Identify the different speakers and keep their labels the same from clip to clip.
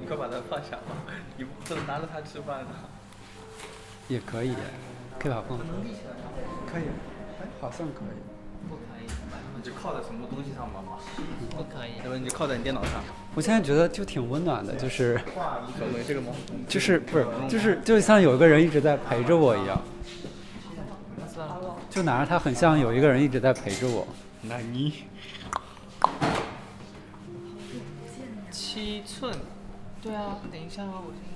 Speaker 1: 你
Speaker 2: 可以把它放下你不能拿着它吃饭呢
Speaker 3: 也可以可以把它放
Speaker 1: 下。
Speaker 3: 可以。好像可以。
Speaker 1: 不可以
Speaker 2: 你就靠在什么东西上面
Speaker 1: 不可以。
Speaker 2: 要不你就靠在你电脑上。
Speaker 3: 我现在觉得就挺温暖的就是就是不是就是就像有一个人一直在陪着我一样。就拿着它很像有一个人一直在陪着我。
Speaker 2: 那你
Speaker 1: 等一下啊我先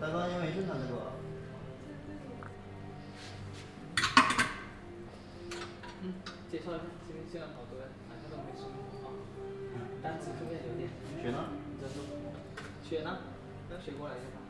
Speaker 4: 大哥因为晕了那个。
Speaker 1: 嗯介绍一下，今天进了好多呀，好像都没吃过啊。嗯。单词出现有点。
Speaker 4: 雪呢？
Speaker 1: 雪呢？那雪过来一下。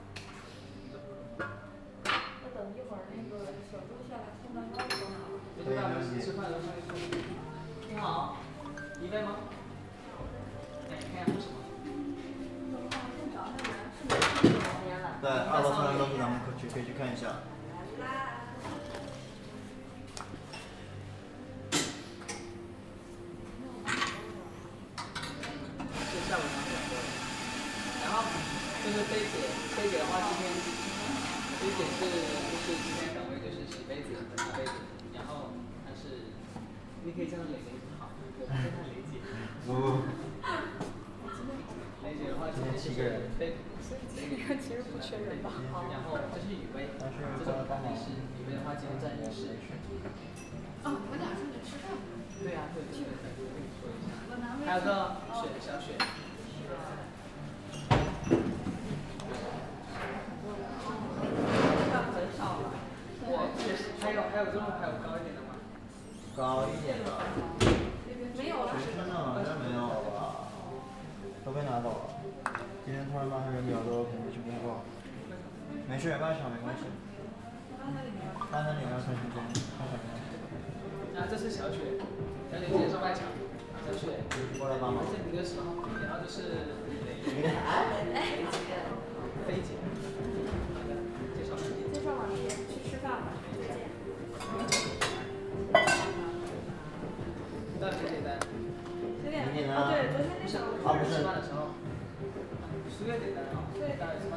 Speaker 1: 啊
Speaker 4: 不是。
Speaker 1: 吃十单
Speaker 4: 十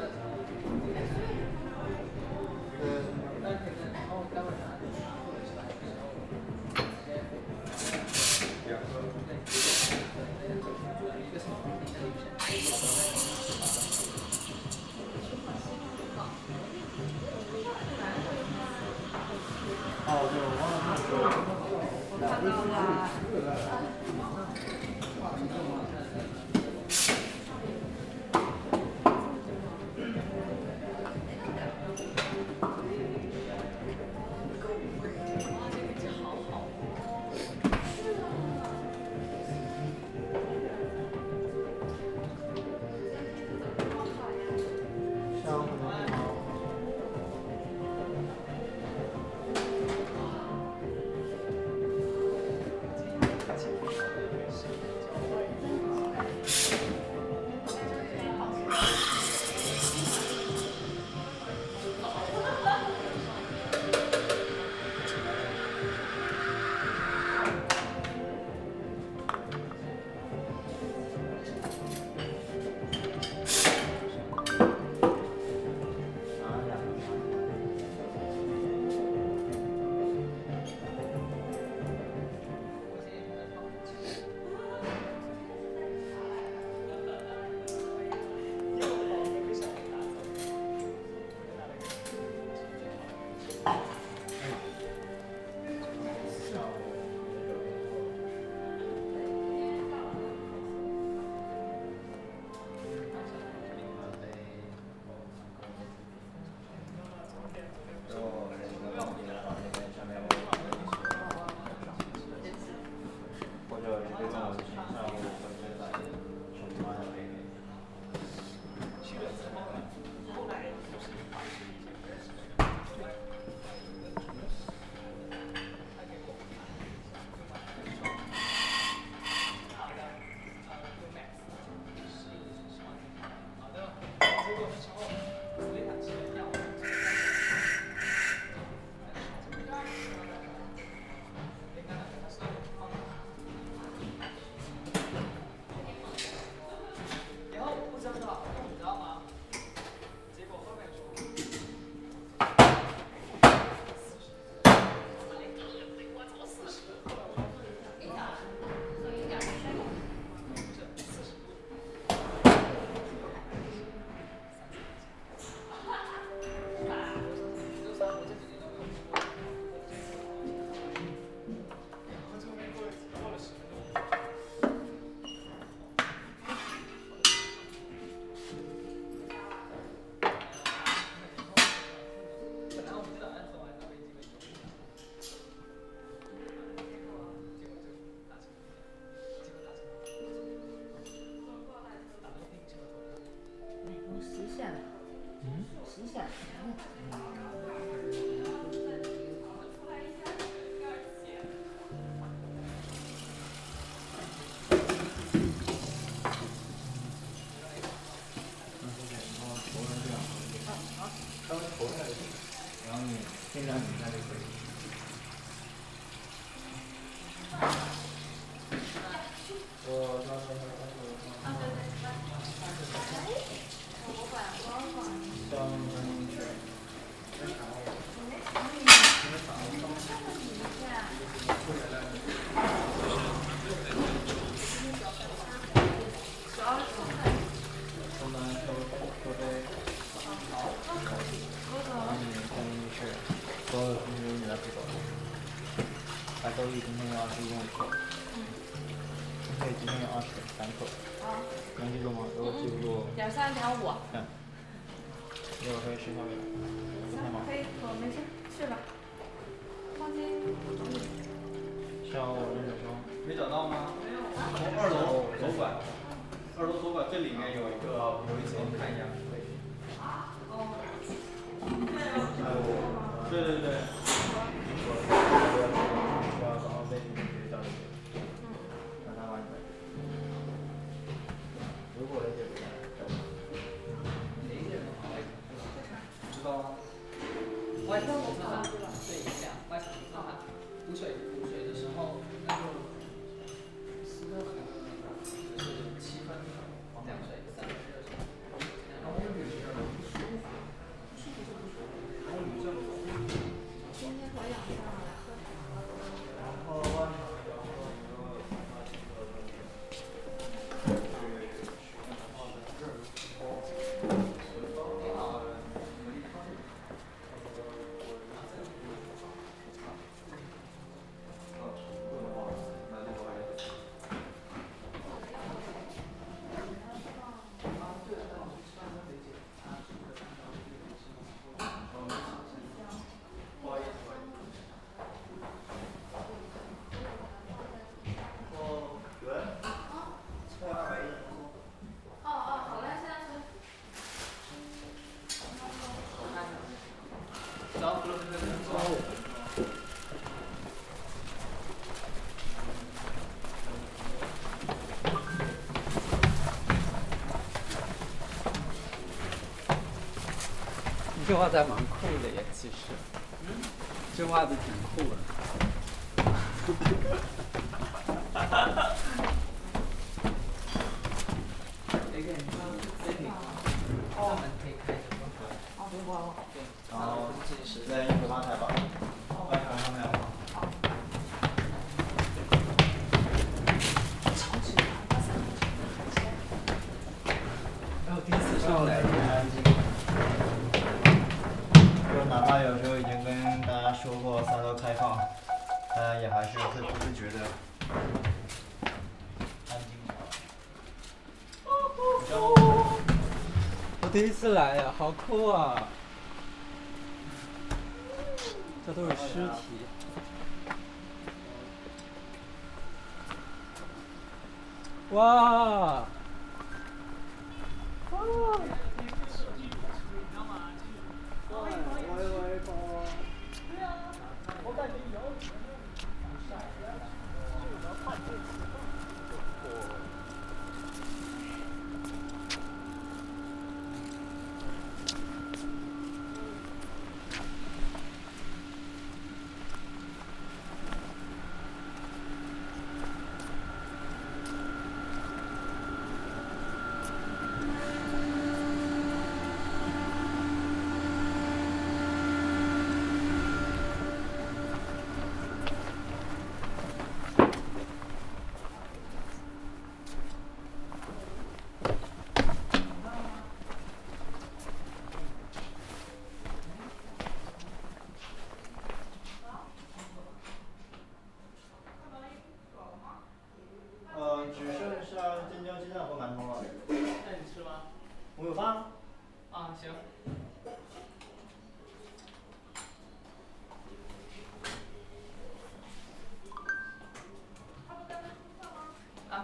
Speaker 4: 外场不
Speaker 5: 怕，
Speaker 4: 对，
Speaker 3: 这样外
Speaker 4: 场
Speaker 3: 不怕，
Speaker 1: 补水。袜子还蛮酷的呀其实。这袜子挺好酷啊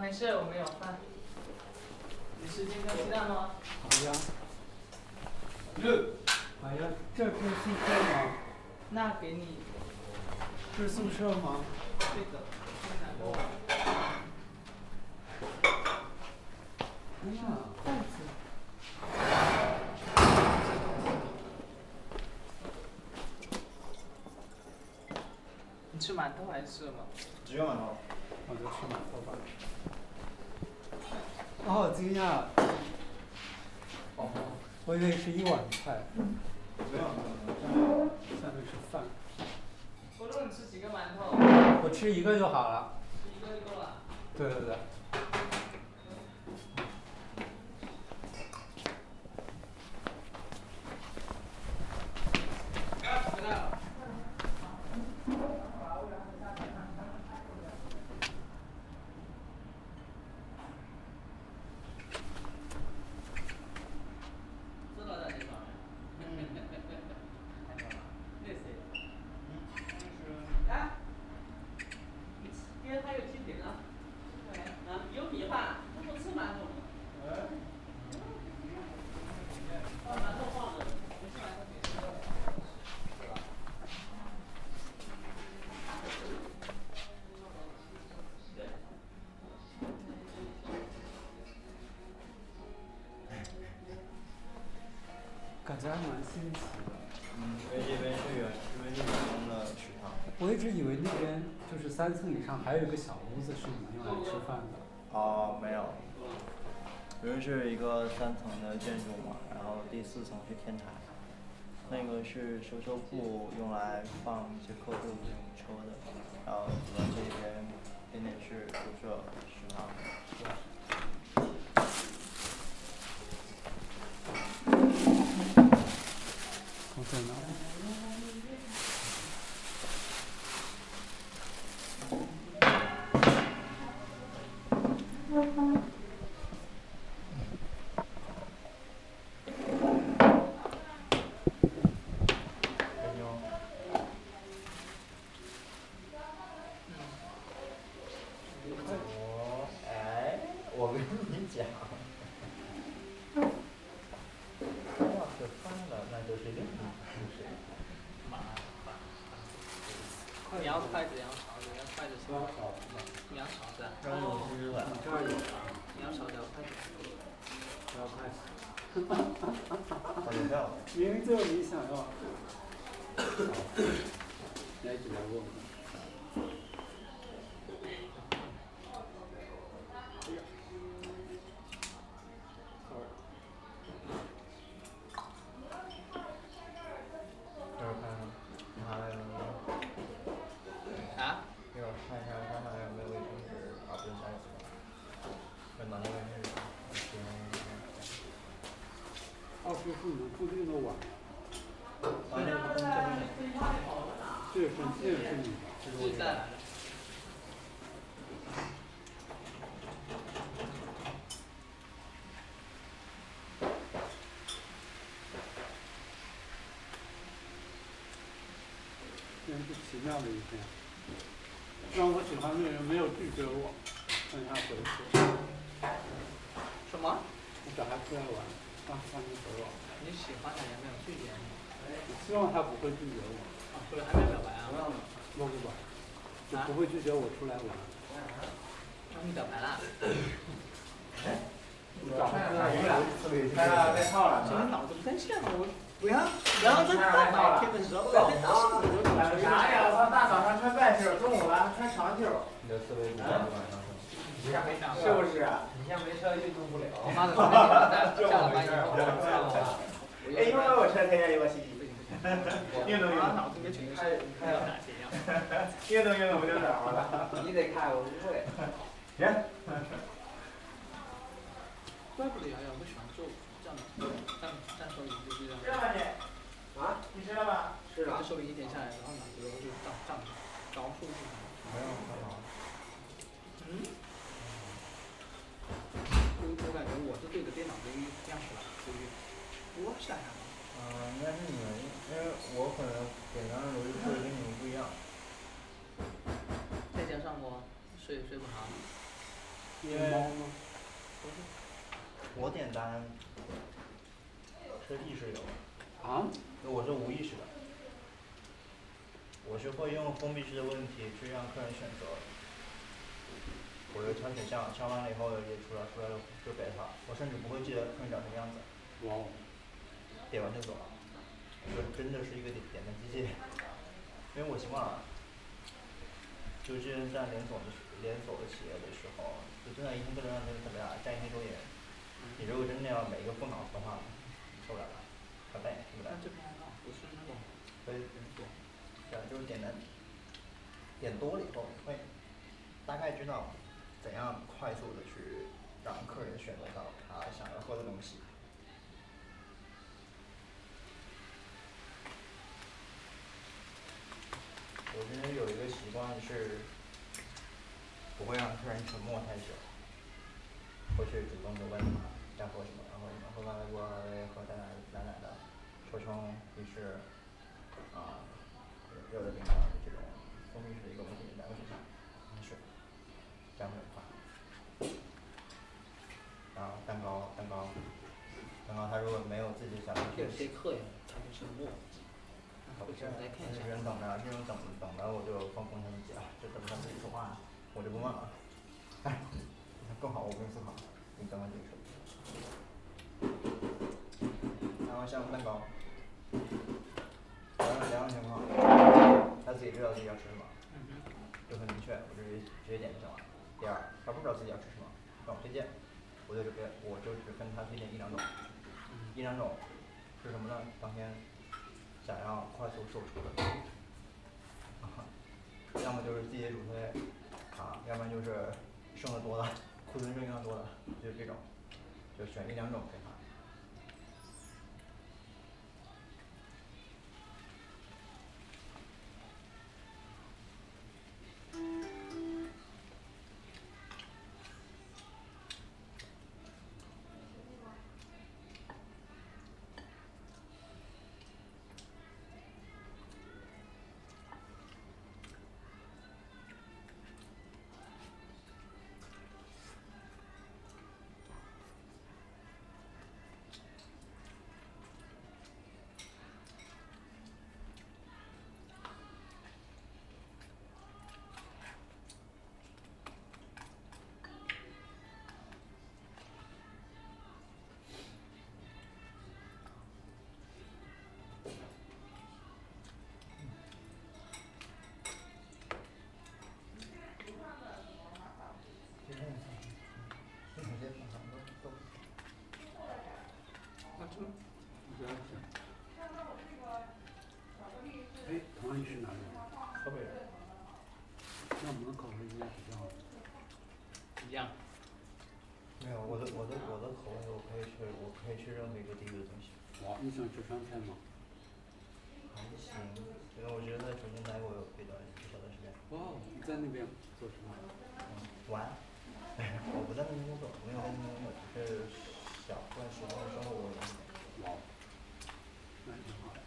Speaker 3: 没事，我们有饭。你吃金针鸡蛋吗？
Speaker 1: 好呀。
Speaker 3: 热。好呀，这是宿舍吗？
Speaker 1: 那给你。
Speaker 3: 是宿舍吗？
Speaker 1: 这个的。
Speaker 3: 哎呀，
Speaker 1: 子。你吃馒头还是吃什么？
Speaker 3: 我以为是一碗菜，下面是饭。
Speaker 1: 我说你吃几个馒头？
Speaker 3: 我吃一个就好了。
Speaker 1: 吃一个就够了。
Speaker 3: 对对对。
Speaker 1: 回来了。知道在地方。那谁？哎，你今天还有鸡饼啊？啊，有米饭，那不吃馒头吗？把馒头放着，不吃馒头给吃。
Speaker 3: 感觉还蛮新奇的。
Speaker 4: 嗯，因为这边是员，因为是员工的食堂。
Speaker 3: 我一直以为那边就是三层以上还有一个小屋子是你们用来吃饭的。
Speaker 4: 哦，没有。因为是一个三层的建筑嘛，然后第四层是天台，那个是收收库用来放一些客户用车的，然后主要这边边点是宿舍食堂。
Speaker 3: 奇妙的一天，让我喜欢的人没有拒绝我，回去。
Speaker 1: 什么？
Speaker 3: 我找他出来玩，让他们回我。
Speaker 1: 你喜欢的人没有拒绝你？
Speaker 3: 我希望他不会拒绝我。
Speaker 1: 啊，所以还没表白啊？
Speaker 3: 不不管，就不会拒绝我出来玩。
Speaker 1: 那你表白了？
Speaker 3: 找他出来玩。
Speaker 4: 被套了
Speaker 1: 这你脑子不太像我。不要，然后在大白天的时候，在大上午就
Speaker 6: 干啥呀？我大早上穿半袖，中午了穿长袖。
Speaker 4: 你的思维不
Speaker 6: 是不是？你像没车运动不了。
Speaker 1: 我妈的，昨天下了班以后，
Speaker 6: 哎，一会儿我车天天一个洗衣服。运动运动。
Speaker 1: 脑子里面全是看到哪些样？
Speaker 6: 运动运动不就暖和了？
Speaker 7: 你得看，我不会。
Speaker 6: 行。
Speaker 1: 怪不得瑶瑶不喜欢做这样的，这样这样收银就是这样。
Speaker 6: 吃了吗你？
Speaker 7: 啊？
Speaker 6: 你吃了吗？
Speaker 7: 是啊。
Speaker 1: 收银一点下来，然后脑子然后就账账着数是什么？
Speaker 4: 没有看到。
Speaker 1: 嗯？我我感觉我是对着电脑这个样子来，所以我想想。
Speaker 4: 嗯，应该是你们，因为我可能点单的逻辑思维跟你们不一样。
Speaker 1: 再加上我睡也睡不好。
Speaker 4: 因为我点单，车弟是有，
Speaker 3: 啊？
Speaker 4: 我是无意识的，我是会用封闭式的问题去让客人选择。我就挑选项，挑完了以后也出来，出来了就给他，我甚至不会记得客人长什么样子。
Speaker 3: 哇哦，
Speaker 4: 点完就走了，就真的是一个点点的机器，因为我习惯了。就之前在连锁的连锁的企业的时候，就真的一天不能让人怎么样，站一天多点。你如果真的要每一个过脑子的话，受不了的，很累，对不对
Speaker 3: 那？这边不是那种
Speaker 4: 所以
Speaker 3: 连锁。
Speaker 4: 对啊，就是点的，点多了以后会大概知道怎样快速的去让客人选择到他想要喝的东西。我这人有一个习惯是，不会让客人沉默太久，会去主动的问他要喝什么，然后什么喝完了过来喝奶奶奶奶的，说成你是啊热的冰的这种蜂蜜式的一个问题，两个选项，是，这样会很快。然后蛋糕蛋糕，蛋糕他如果没有自己想要
Speaker 1: 有些客呀他就是默记，
Speaker 4: 不
Speaker 1: 看
Speaker 4: 那。人等着，这人等等着我就放空他们讲，这等他自己说话，我就不问了。哎，更好，我不用思考，你等他自己说。然后像蛋糕，两种两种情况，他自己知道自己要吃什么，就很明确，我直接直接点就行了。第二，他不知道自己要吃什么，让我推荐，我就给我就只跟他推荐一两种，一两种是什么呢？当天想要快速售出的，要么就是自己主推，啊，要不然就是剩的多的，库存剩余量多的，就是这种，就选一两种给
Speaker 3: 是哪里人？
Speaker 4: 河北人。
Speaker 3: 那我们的口味应该比较
Speaker 1: 一样。
Speaker 4: 没有，我的我的我的口味我可以吃，我可以吃任何一个地域的东西。
Speaker 3: 哇，你喜欢吃川菜吗？
Speaker 4: 还行，因为我觉得在重庆待过有一段不小的时间。
Speaker 3: 哇，你在那边做什么？
Speaker 4: 嗯，玩。我不在那边工作，我没有在那边工作，只是小段时间的生活过在那边。
Speaker 3: 哇，那挺好的。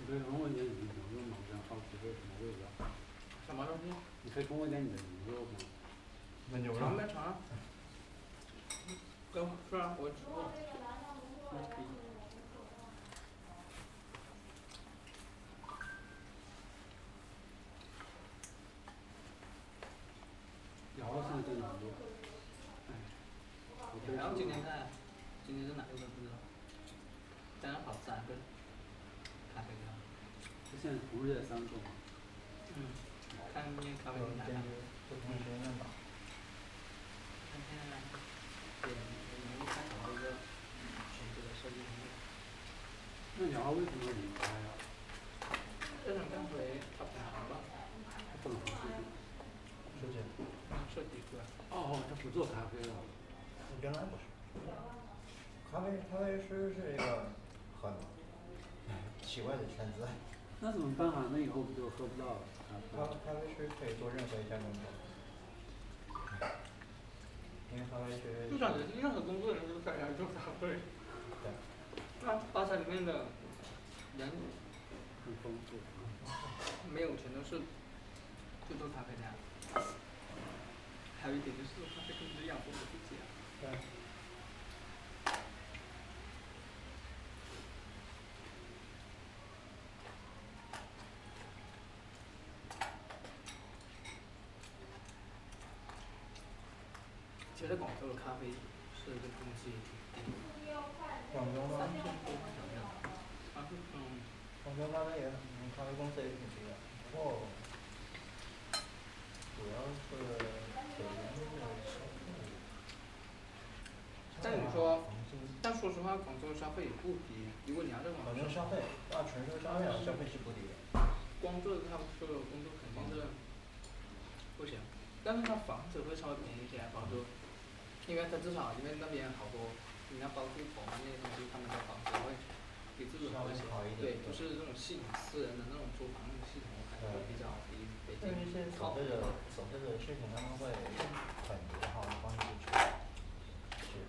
Speaker 3: 你可以跟我讲你的牛肉吗？我想好奇是什么味道。
Speaker 1: 什么东西？
Speaker 3: 你可以跟我讲你的牛肉吗？
Speaker 4: 那牛
Speaker 1: 尝没尝？跟是啊，我吃过。嗯可以
Speaker 3: 然后现在在哪里？哎，我可以
Speaker 1: 然后
Speaker 3: 说
Speaker 1: 今天在，今天在哪个都不知道。在那跑三个咖啡厅。
Speaker 3: 他不是在三个吗？
Speaker 1: 嗯。看那咖啡厅哪个。
Speaker 4: 不同时间段吧。
Speaker 1: 今天对，我们开讨一个选择的设计图。
Speaker 3: 那你要为什么离开呀？
Speaker 1: 这种干回他本行吧，
Speaker 3: 不能回去。
Speaker 4: 设计。
Speaker 1: 设计出来。
Speaker 3: 哦哦，他不做咖啡了。
Speaker 4: 原来不是。咖啡咖啡师是一个很奇怪的圈子。
Speaker 3: 那怎么办啊？那以后不就喝不到咖啡
Speaker 4: 咖
Speaker 3: 了？
Speaker 4: 咖啡师可以做任何一项工作。因为咖啡师。
Speaker 1: 就感觉任何工作人都在来做咖啡。
Speaker 4: 对。
Speaker 1: 那吧台里面的人
Speaker 3: 很丰富。
Speaker 1: 没有全都是就做咖啡的呀。还有一点就是咖啡跟只养活我自己啊。
Speaker 4: 对。
Speaker 1: 觉得广州的咖啡是这个东西挺低的，
Speaker 4: 广州吗广州咖啡也很，咖啡公司也挺低的，不过主要是北京的消费。
Speaker 1: 但你说但说实话，广州的消费也不低。如果你要在广州
Speaker 4: 广州消费，那全州消费来消费是不低的。
Speaker 1: 光做他说的工作肯定是不行，但是他房子会稍微便宜一些，房租，因为他至少因为那边好多，你要包租婆那些东西，他们的房子会比这种
Speaker 4: 稍微好一点
Speaker 1: 对，就是那种系统私人的那种租房那种系统，我感觉会比较比北
Speaker 4: 对于一些
Speaker 1: 京好
Speaker 4: 所。谓的所谓的事情，他们会很友好的方式去去，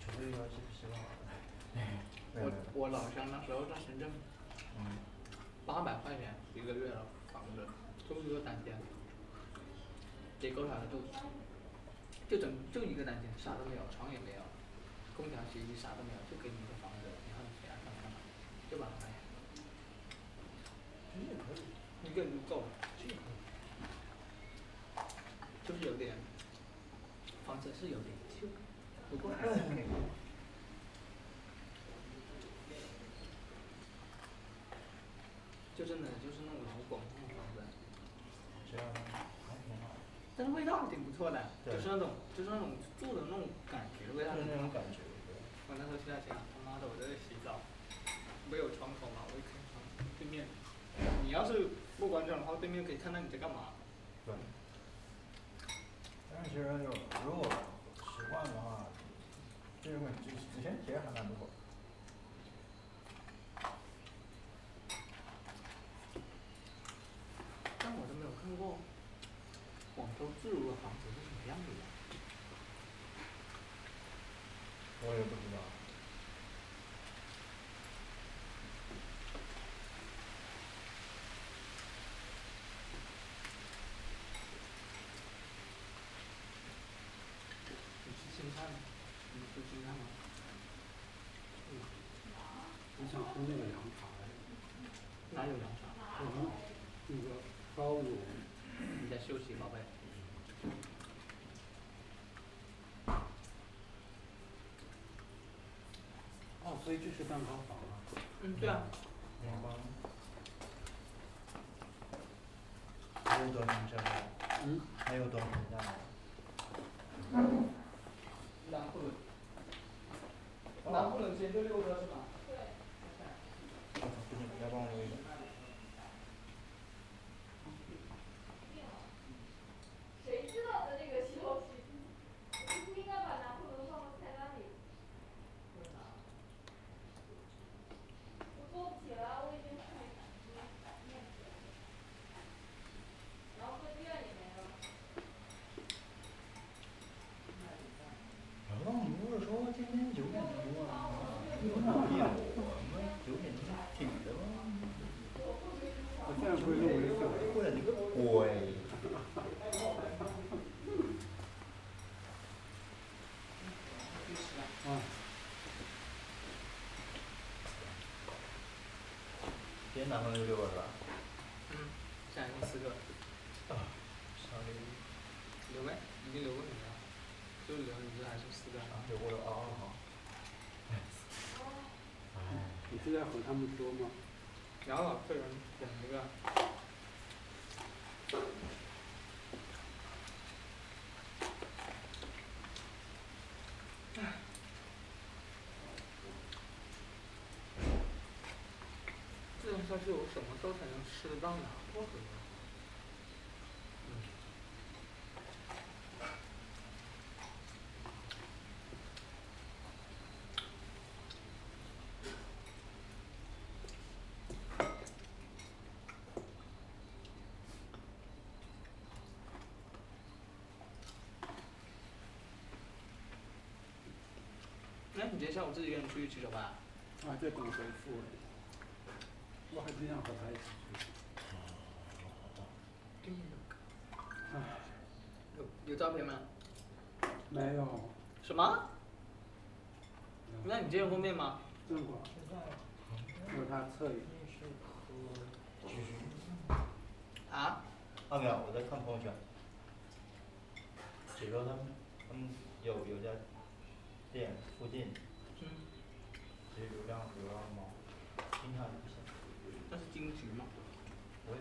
Speaker 4: 除非说是希望，
Speaker 1: 我我老乡那时候在深圳，
Speaker 4: 嗯，
Speaker 1: 八百块钱一个月的房子，就一个单间，结构啥的都，就整就一个单间，啥都没有，床也没有，空调、洗衣机啥都没有，就给你一个房子，然后你想干嘛干嘛，就把它
Speaker 4: 这也可以，
Speaker 1: 一个人就够了，
Speaker 4: 这也可以。
Speaker 1: 就是有点，房子是有点旧，不过还是可以。就真的就是那种老广那种房子，
Speaker 4: 这样还挺好，
Speaker 1: 但是味道还挺不错的，就是那种就是那种住的那种感觉的味道。
Speaker 4: 就是那种感觉，对。
Speaker 1: 我那时候去他家，他妈的我在这洗澡，没有窗口嘛，我一开窗，对面，你要是不关窗的话，对面可以看到你在干嘛。
Speaker 4: 对。但是其实就如果习惯的话，这种之之前其实还蛮不错。
Speaker 1: 但我都没有看过广州自如的房子是什么样子的。
Speaker 4: 我也不知道。
Speaker 1: 你吃青菜吗？你吃青菜吗？
Speaker 8: 我想喝那个凉茶，
Speaker 1: 哪有凉茶？
Speaker 8: 我们那个高邮
Speaker 1: 你在休息，宝贝。
Speaker 8: 哦，所以这是蛋糕房啊。
Speaker 1: 嗯，对啊。
Speaker 4: 联邦。还有多少天这样？
Speaker 8: 嗯。
Speaker 4: 还有多少天这样？
Speaker 1: 南浦仑。南浦仑先就六个是吧？
Speaker 4: 不行，要帮我留一个。
Speaker 5: 谁知道的这个消息？我不应该把拿破仑放到菜单里。我做不起来，我已经太感激感念死了。然后歌剧院也没了。
Speaker 4: 然后你不是说今天九点多吗？有？我们九点钟挺的吗？
Speaker 8: 我现在不是用微信了。
Speaker 4: 过来你个鬼！
Speaker 8: 啊，
Speaker 4: 今天男朋友六个是吧？
Speaker 1: 嗯，现在剩四个，
Speaker 4: 啊，稍微
Speaker 1: 留没？已经留过你了，就留你这还剩四个。
Speaker 4: 啊，有过有啊啊好。哎，
Speaker 8: 你是在和他们说吗？
Speaker 1: 然后客人点一个。这样下去，我什么时候才能吃得到拿破仑？那你今天下午自己一个人出去吃酒吧？
Speaker 8: 啊，在等回复。我还真想和他一起去。唉，
Speaker 1: 有有照片吗？
Speaker 8: 没有。
Speaker 1: 什么？那你见过面吗？
Speaker 8: 见过。和他侧影。
Speaker 1: 啊？
Speaker 4: 二秒，我在看朋友圈。比如说他们有有家店附近，
Speaker 1: 嗯，
Speaker 4: 其实流量流量猫，经常有些。
Speaker 1: 那是金桔吗？
Speaker 4: 我也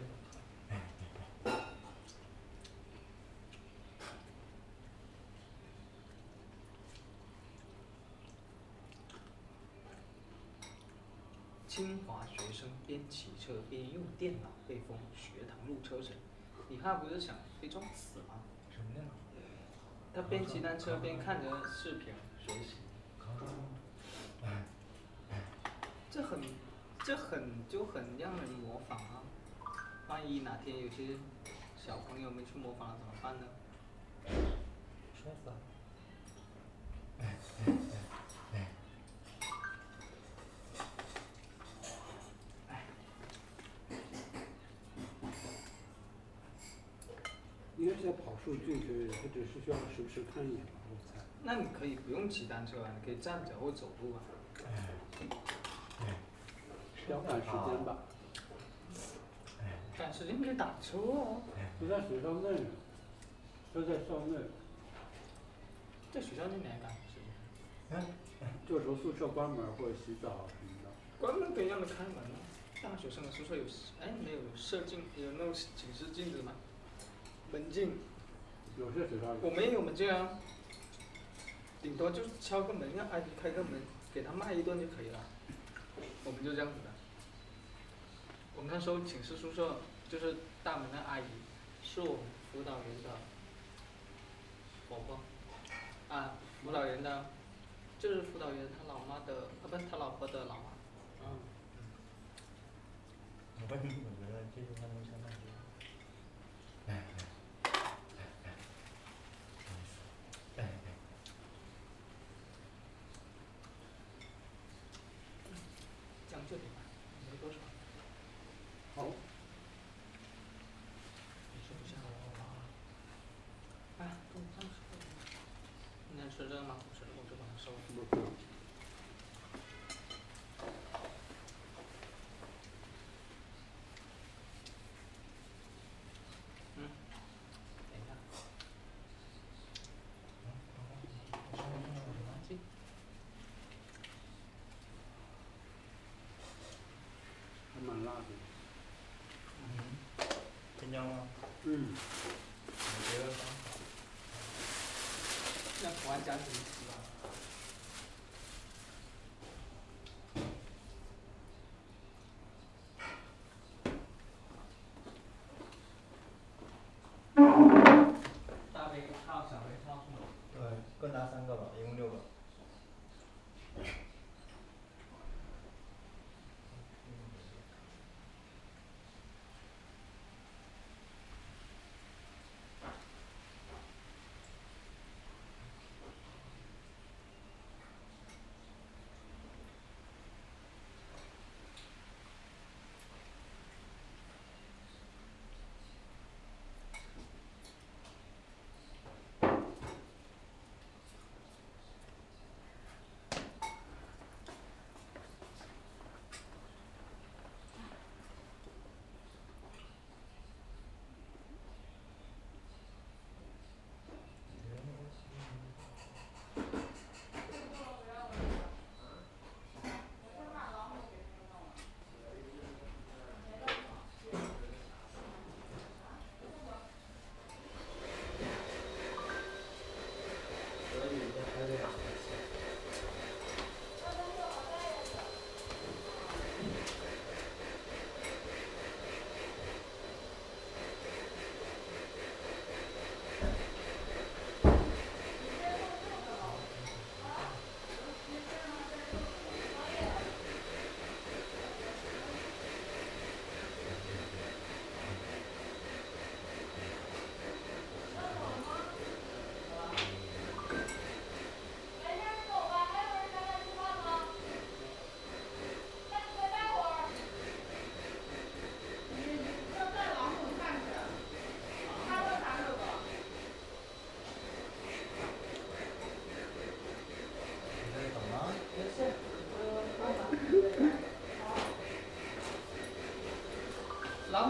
Speaker 1: 清华学生边骑车边用电脑被封学堂路车神，你看不是想被撞死吗？
Speaker 4: 什么呀？
Speaker 1: 他边骑单车边看着视频学习，这很这很就很让人模仿啊！万一哪天有些小朋友们去模仿了怎么办呢？
Speaker 4: 摔死了。
Speaker 8: 应该是在跑数据之类的，他只是需要时不时看一眼吧，我猜。
Speaker 1: 那你可以不用骑单车啊，你可以站着或走路啊。
Speaker 8: 要赶时间吧，
Speaker 1: 赶时间可以打车啊，
Speaker 8: 不在学校内，就在校内，
Speaker 1: 在学校那边赶时间。
Speaker 8: 这时候宿舍关门或者洗澡什么的。
Speaker 1: 关门可以让他开门啊。大学生的宿舍有哎没有有射镜有那种警示镜子吗？门禁，
Speaker 8: 有些学校。
Speaker 1: 我们也有门禁啊。顶多就是敲个门，让阿姨开个门，给他骂一顿就可以了。我们就这样子的。我们那时候寝室宿舍就是大门的阿姨，是我们辅导员的婆婆，啊，辅导员的，就是辅导员他老妈的，啊不是他老婆的老妈，嗯。
Speaker 4: 我为什么觉得这句话当于？
Speaker 1: 将就点吧，没多少。
Speaker 8: 好，
Speaker 1: 你吃不下我了。哎，中午饭吃了吗？你能吃这个吗？不吃，我就把它收了。
Speaker 8: 不是。
Speaker 1: 嗯，等一下。垃圾。
Speaker 8: 还蛮辣的。
Speaker 4: 新疆吗？
Speaker 8: 嗯。
Speaker 4: 我觉得刚好。
Speaker 5: 讲
Speaker 9: 什么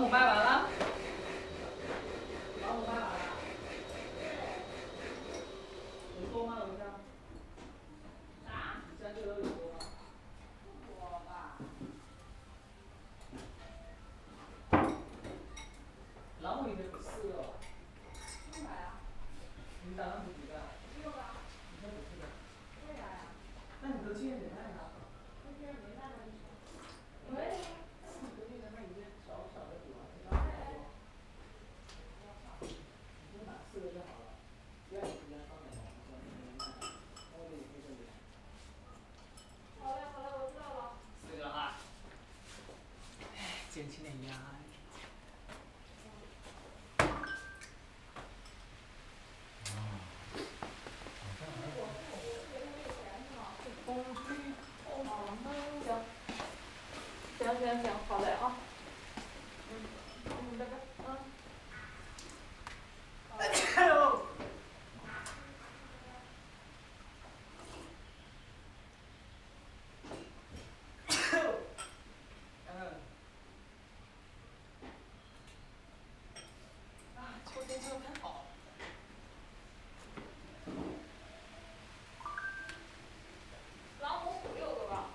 Speaker 9: 老虎
Speaker 1: 卖完了。老虎卖完了。
Speaker 5: 行行行，好嘞啊。嗯，嗯，拜拜，嗯。啊，秋天真的很好。老虎虎六个吧？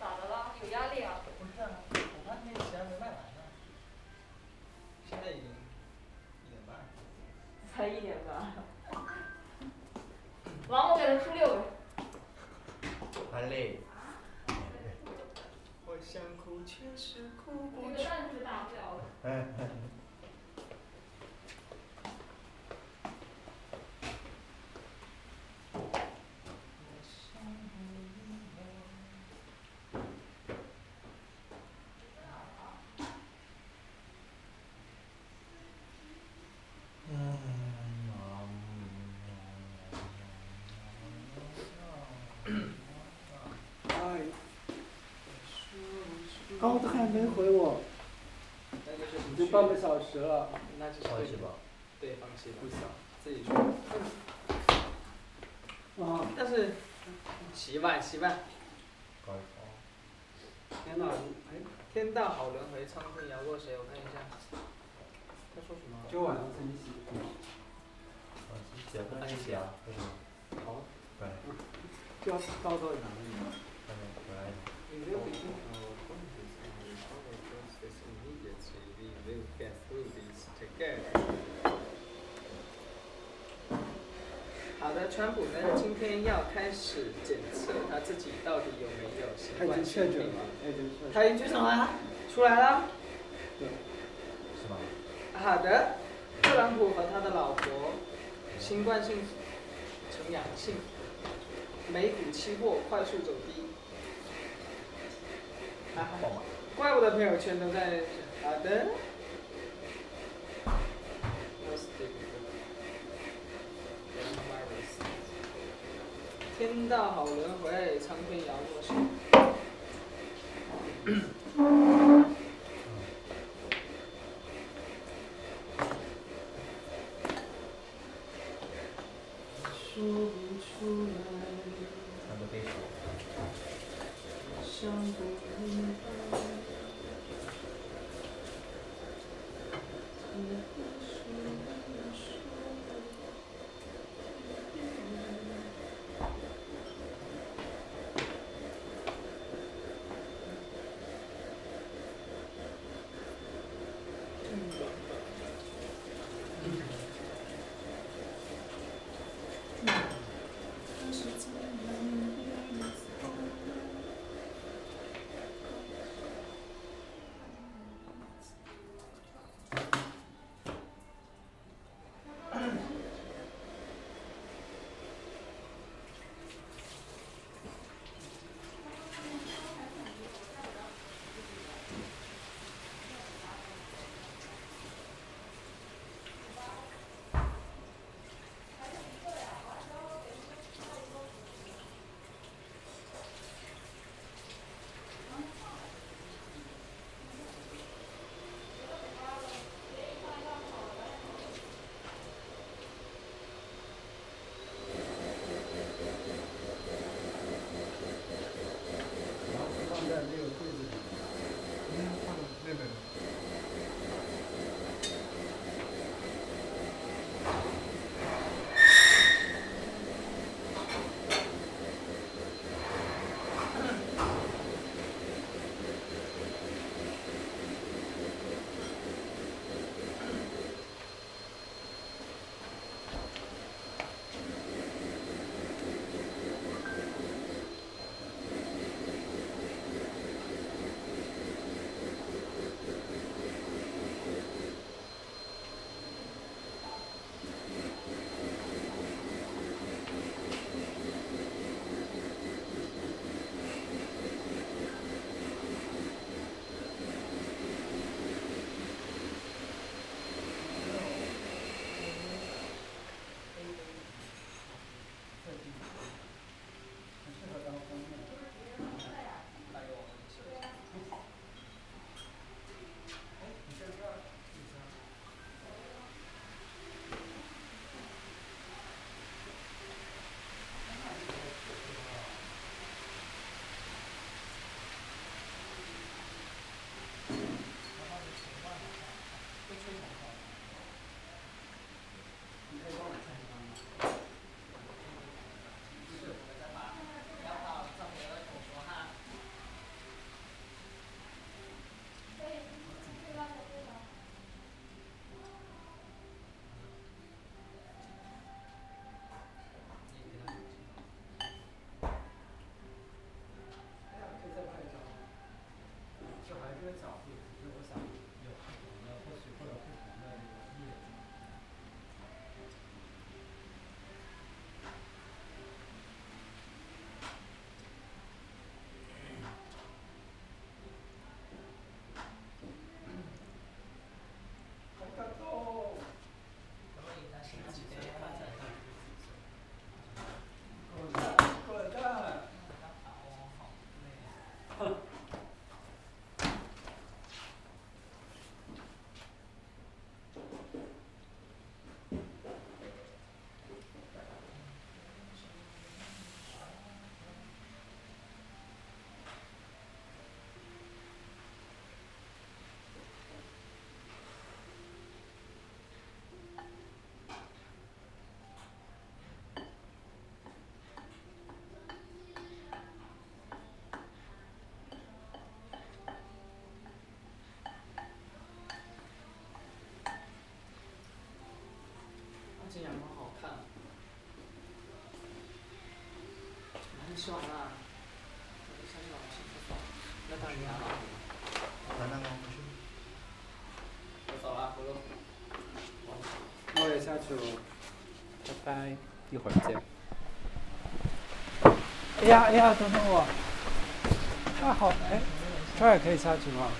Speaker 5: 咋的了？有压力啊？
Speaker 1: 不是啊，我看那个鞋还没卖完呢。现在已经一点半。
Speaker 5: 才一点半。王我给他出六个。
Speaker 4: 还累。
Speaker 1: 我想哭却是哭
Speaker 5: 那个蛋是大不了的。
Speaker 4: 哎哎。
Speaker 8: 哎，刚都还没回我，
Speaker 1: 那就是
Speaker 8: 已经半个小时了。
Speaker 1: 那就是
Speaker 4: 放弃吧。
Speaker 1: 对，放弃吧
Speaker 8: 不想。
Speaker 1: 自己去。
Speaker 8: 啊，
Speaker 1: 但是洗碗洗碗。天呐，哎，天道好轮回，苍天饶过谁？我看一下。他说什么？
Speaker 8: 就晚上自己洗。
Speaker 4: 啊，结婚那些啊，为什么？
Speaker 1: 好。
Speaker 4: 对。
Speaker 8: 就要高到哪里？
Speaker 1: 好的，川普呢，今天要开始检测他自己到底有没有新冠
Speaker 8: 经确诊了他已经确诊。
Speaker 1: 了，出来了。
Speaker 8: 对。
Speaker 4: 是吧？
Speaker 1: 好的，特朗普和他的老婆新冠性呈阳性，美股期货快速走低。哈哈，怪不得朋友圈都在。好的。天道好轮回，苍天饶过谁？
Speaker 4: 今
Speaker 1: 年不
Speaker 10: 好
Speaker 1: 看。那，
Speaker 10: 我走了，
Speaker 2: 我也下去了，拜拜，一会儿见。哎呀哎呀，等等我，太好了，哎，这儿也可以下去吗？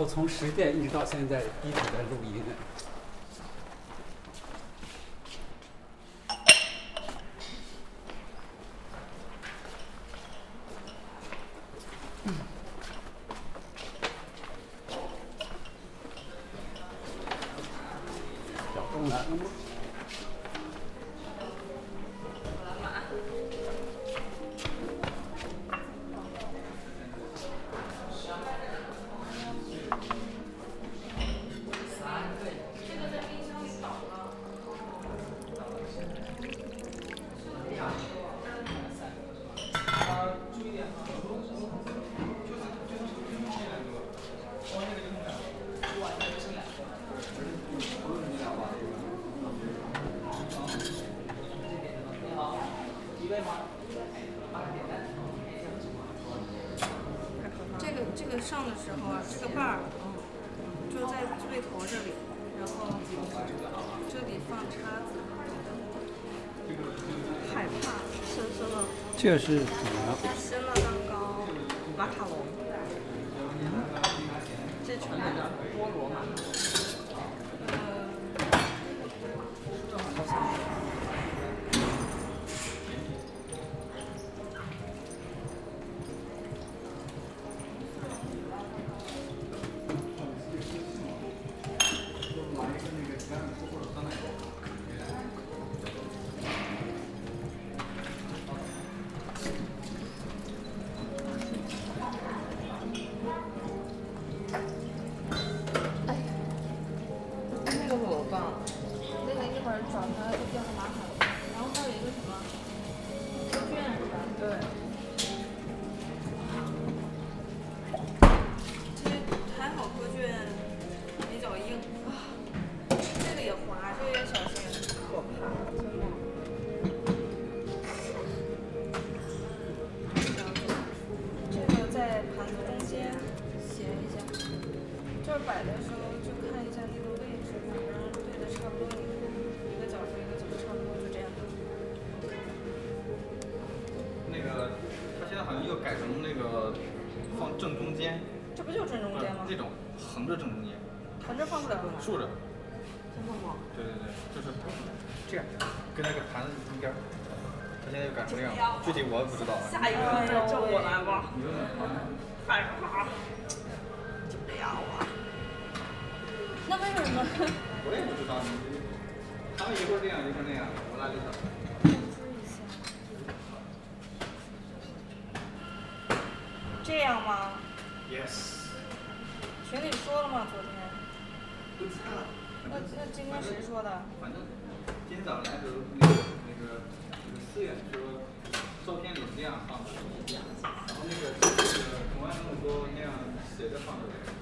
Speaker 2: 我从十点一直到现在，一直在录音。
Speaker 8: 这
Speaker 2: 是主梁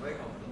Speaker 2: Luego.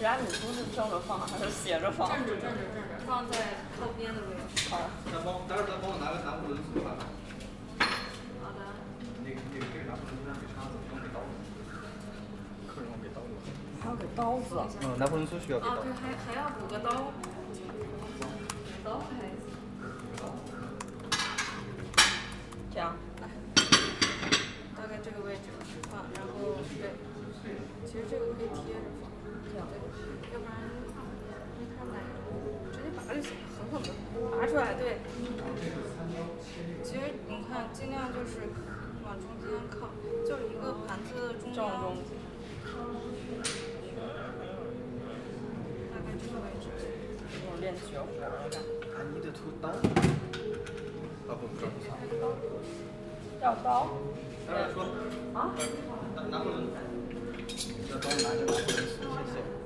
Speaker 11: 提拉米苏是正着放还是斜着放？
Speaker 5: 正着正着正着，放在靠边的位置。
Speaker 11: 好。
Speaker 2: 那帮待会儿再帮我拿个拿破仑苏吧。
Speaker 5: 好的。
Speaker 2: 那个那个这个拿破仑苏给叉子，不用给刀子。客人要给刀子。
Speaker 11: 还要给刀子。
Speaker 2: 嗯，拿破仑苏需要给
Speaker 5: 啊，
Speaker 2: 刀子
Speaker 5: 对，。还还要补个刀。刀还
Speaker 11: 这样。
Speaker 5: 大概这个位置放，然后对，其实这个要不然没太耐直接拔就行，狠狠的拔出来，对。其实你看，尽量就是往中间靠，就一个盘子的中。大概这个位置。
Speaker 11: 我练绝活了，感觉。
Speaker 2: 啊，你得出刀。啊不，不是不是。
Speaker 11: 要刀。
Speaker 2: 待会儿说。
Speaker 11: 啊？
Speaker 2: 拿拿破仑。要帮我拿个拿破仑苏，谢谢。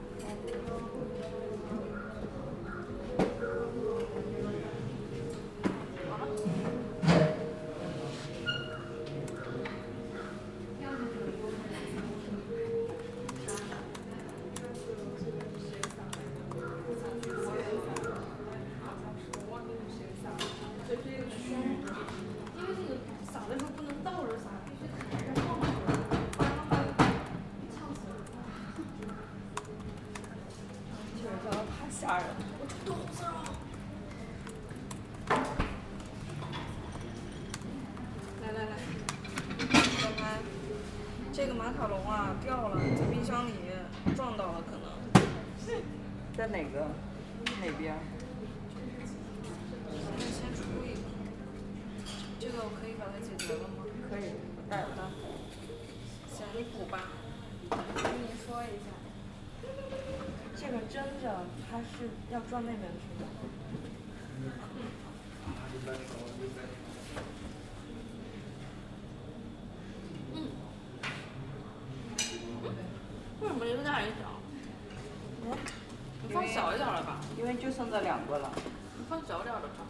Speaker 11: 两个了。
Speaker 5: 你放小点儿的吧，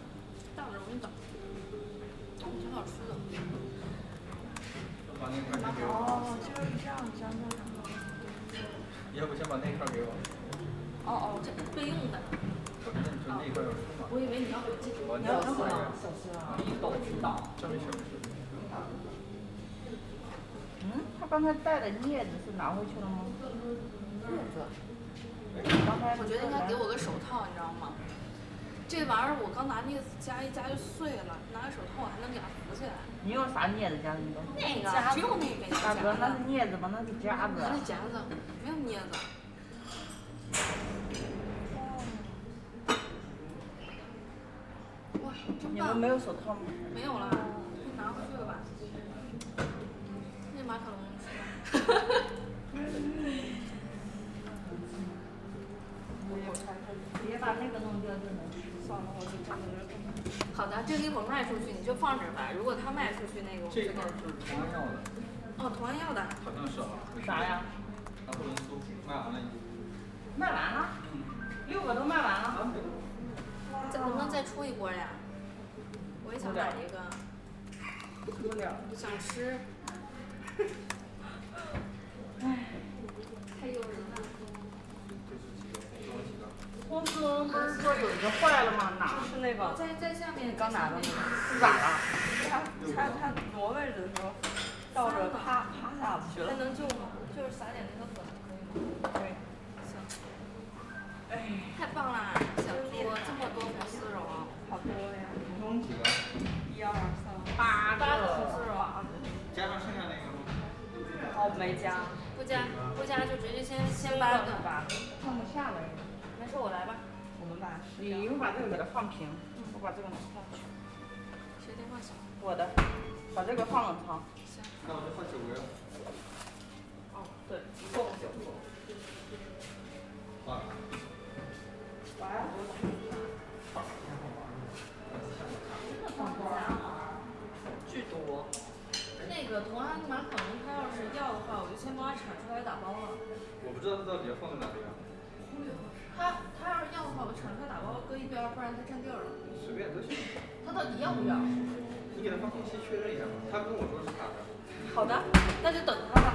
Speaker 5: 大的容易倒。挺好吃的。
Speaker 2: 把那块给我。
Speaker 11: 哦，就是这样，这样，这样。
Speaker 2: 要不先把那块给我。
Speaker 5: 哦哦，这备用的。
Speaker 2: 不是，那就那块要出嘛。
Speaker 5: 我以为你要回去。
Speaker 2: 哦，
Speaker 11: 你要
Speaker 2: 要
Speaker 11: 会啊，小心啊，一抖一倒。
Speaker 2: 这没事没事。
Speaker 11: 嗯，他刚才带的镊子是拿回去了吗？镊子。
Speaker 5: 我觉得应该给我个手套，你知道吗？这玩意儿我刚拿镊子夹一夹就碎了，拿个手套我还能给它扶起来。
Speaker 11: 你用啥镊子夹的？
Speaker 5: 那个只有那个
Speaker 11: 大哥，那是镊子吗？那是夹子。
Speaker 5: 那是夹子，没有镊子。哇，真棒！
Speaker 11: 你们没有手套吗？
Speaker 5: 没有了，拿回去了吧？那马卡龙吃吧。
Speaker 11: 别把那个弄掉就能吃。
Speaker 5: 好的，这个一会儿卖出去你就放这儿吧。如果他卖出去那个，我
Speaker 2: 这一
Speaker 5: 就给
Speaker 2: 块儿是同安药的，
Speaker 5: 哦，同安药的。
Speaker 2: 好像是啊。
Speaker 11: 啥呀？
Speaker 2: 拿破仑苏卖完了已经。
Speaker 11: 卖完了？六个都卖完了。
Speaker 5: 再能不能再出一波呀？我也想买一个。
Speaker 11: 出不了。
Speaker 5: 想吃。
Speaker 11: 唉。
Speaker 5: 太诱人了。
Speaker 11: 公司不是说有一个坏了吗？哪？是那个。
Speaker 5: 在在下面。
Speaker 11: 刚拿的那个。咋了？他他他挪位置的时候，倒着啪啪下去了。
Speaker 5: 还能救吗？就是撒点那个粉，可以吗？
Speaker 11: 对。
Speaker 5: 行。哎，太棒了，小猪，这么多红丝绒，
Speaker 11: 好多呀。
Speaker 2: 一共几个？
Speaker 11: 一二三八
Speaker 5: 八个红丝绒。
Speaker 2: 加上剩下那个吗？
Speaker 11: 哦，没加。
Speaker 5: 不加，不加就直接先先八个。
Speaker 11: 吧。放不下了。
Speaker 5: 没事，我来吧。
Speaker 11: 我们把你一会儿把这个给它放平，我把这个拿下去。
Speaker 5: 谁电话响？
Speaker 11: 我的，把这个放冷藏。
Speaker 5: 行。
Speaker 2: 那我就换九个。
Speaker 11: 哦，对，一共九个。
Speaker 2: 啊。
Speaker 11: 喂。巨多。
Speaker 5: 那个同安马可龙，他要是要的话，我就先帮他铲出来打包了。
Speaker 2: 我不知道他到底要放在哪里啊。
Speaker 5: 他他要是要的话，我铲出来打包搁一边，不然他占地儿了。
Speaker 2: 随便都行。
Speaker 5: 他到底要不要？
Speaker 2: 你给他发信息确认一下吧，他跟我说是他的。
Speaker 5: 好的，那就等他吧。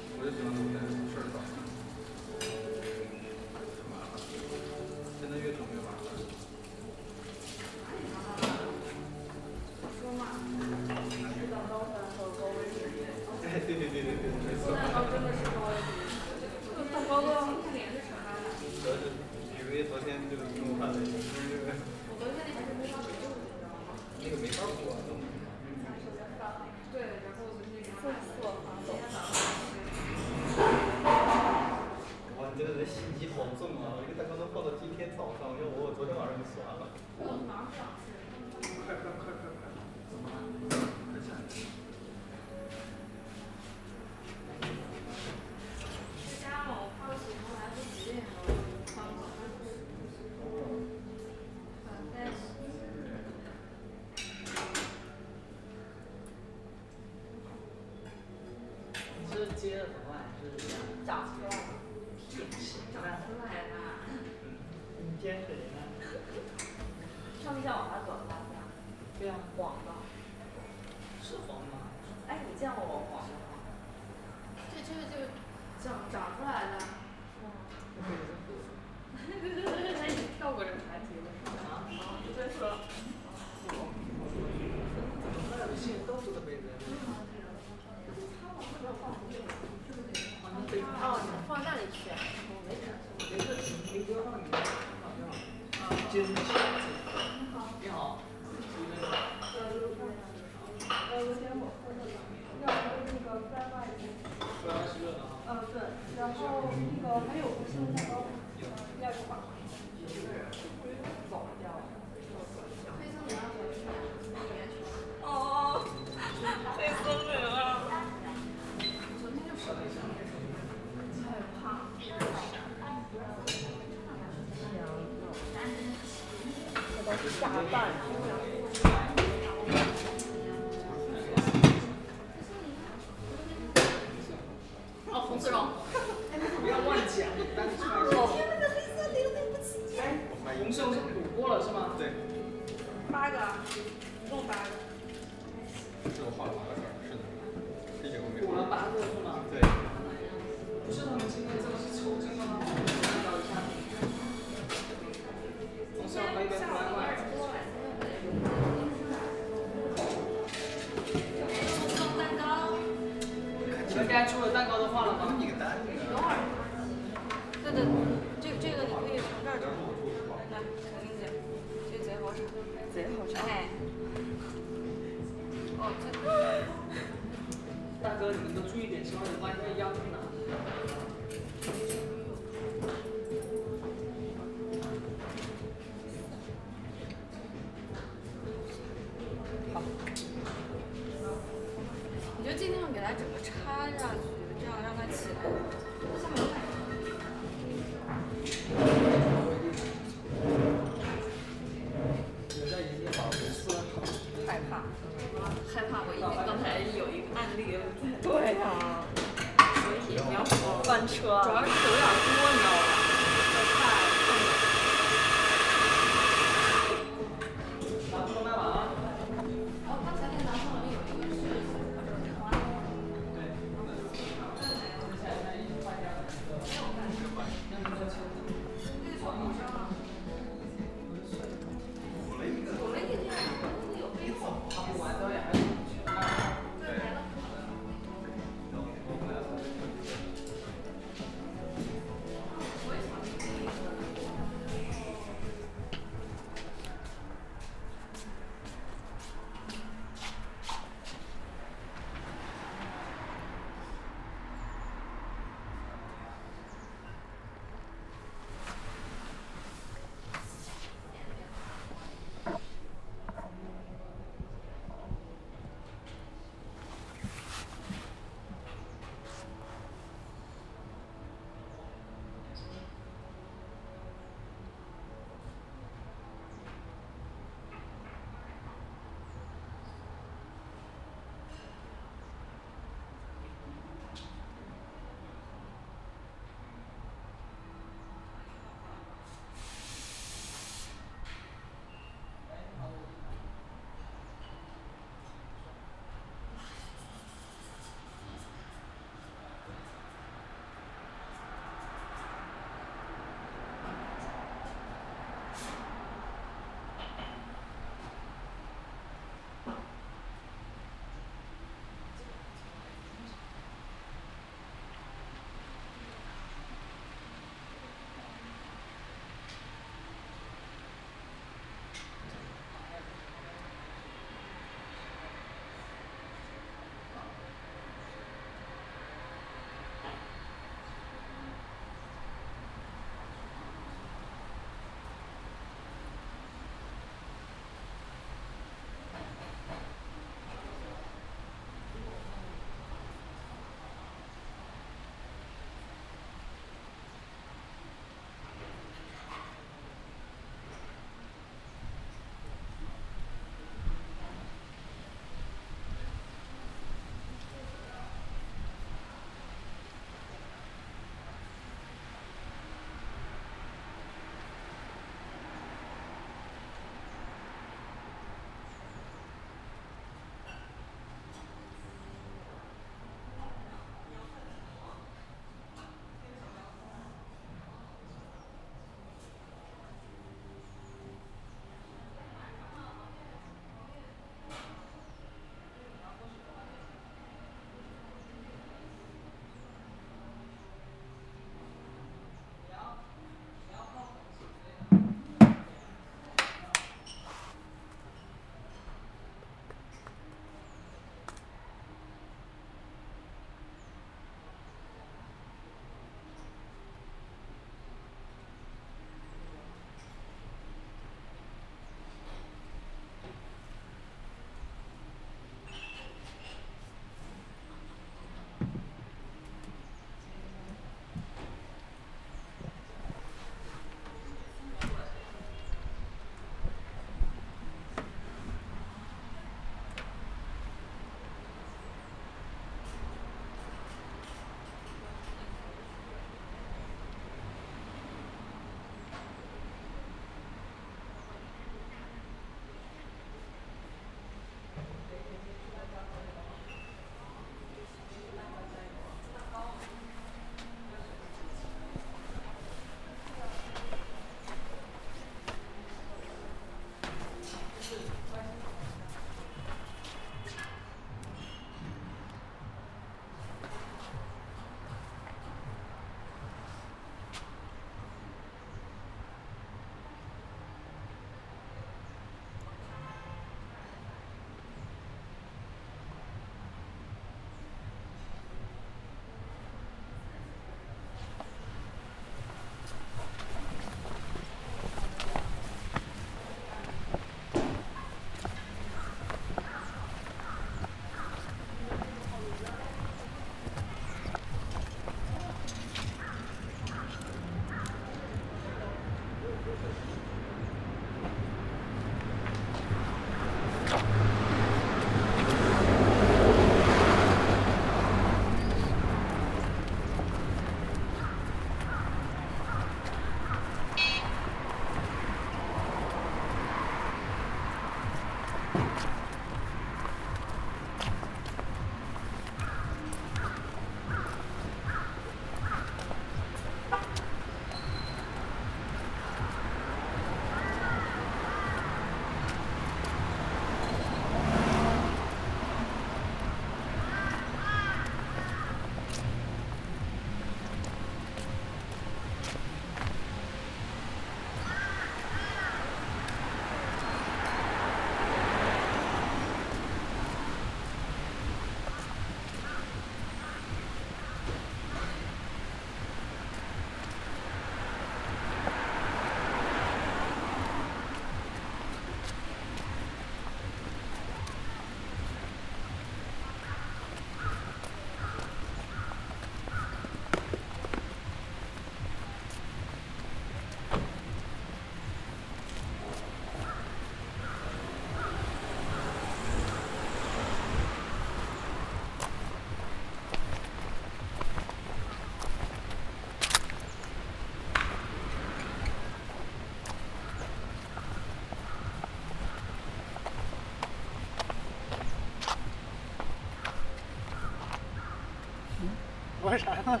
Speaker 3: 玩啥呢？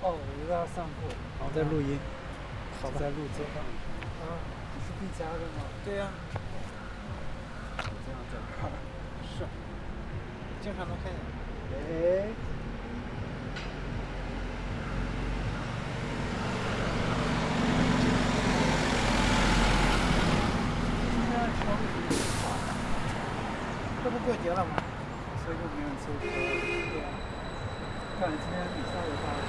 Speaker 3: 哦，我在散步。
Speaker 4: 然后在录音。
Speaker 3: 好在录街坊。啊，你是毕加的吗？
Speaker 4: 对呀、
Speaker 3: 这样在看。是。
Speaker 4: 经常能看见。
Speaker 3: 哎。今天超级好，这不过节了吗？所以就没人搜车。对啊。看今天比赛的话，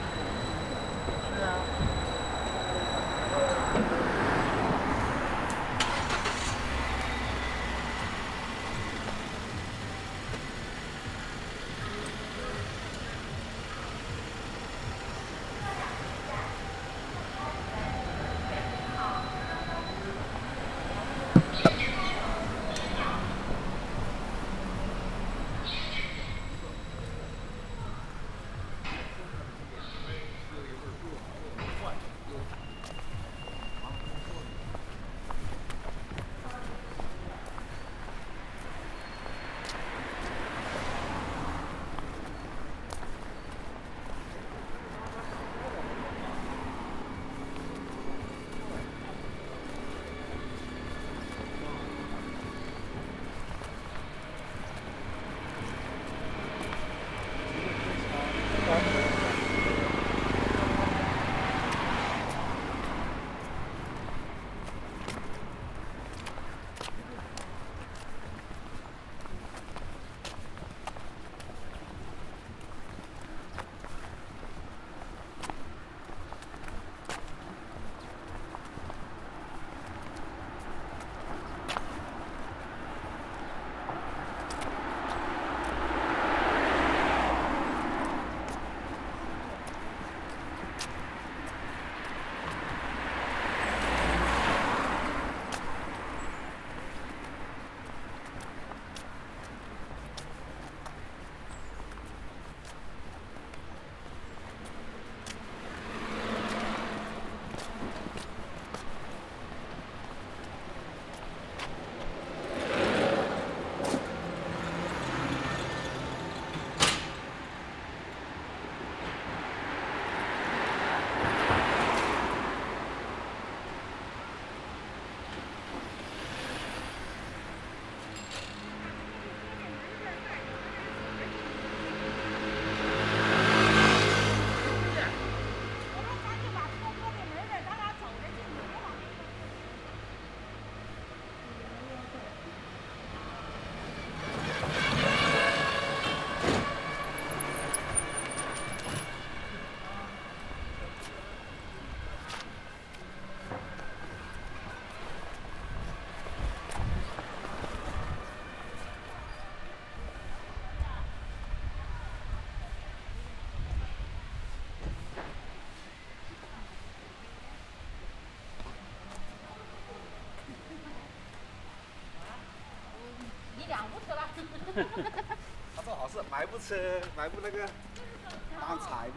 Speaker 6: 他说好事，买部车，买部那个当彩的。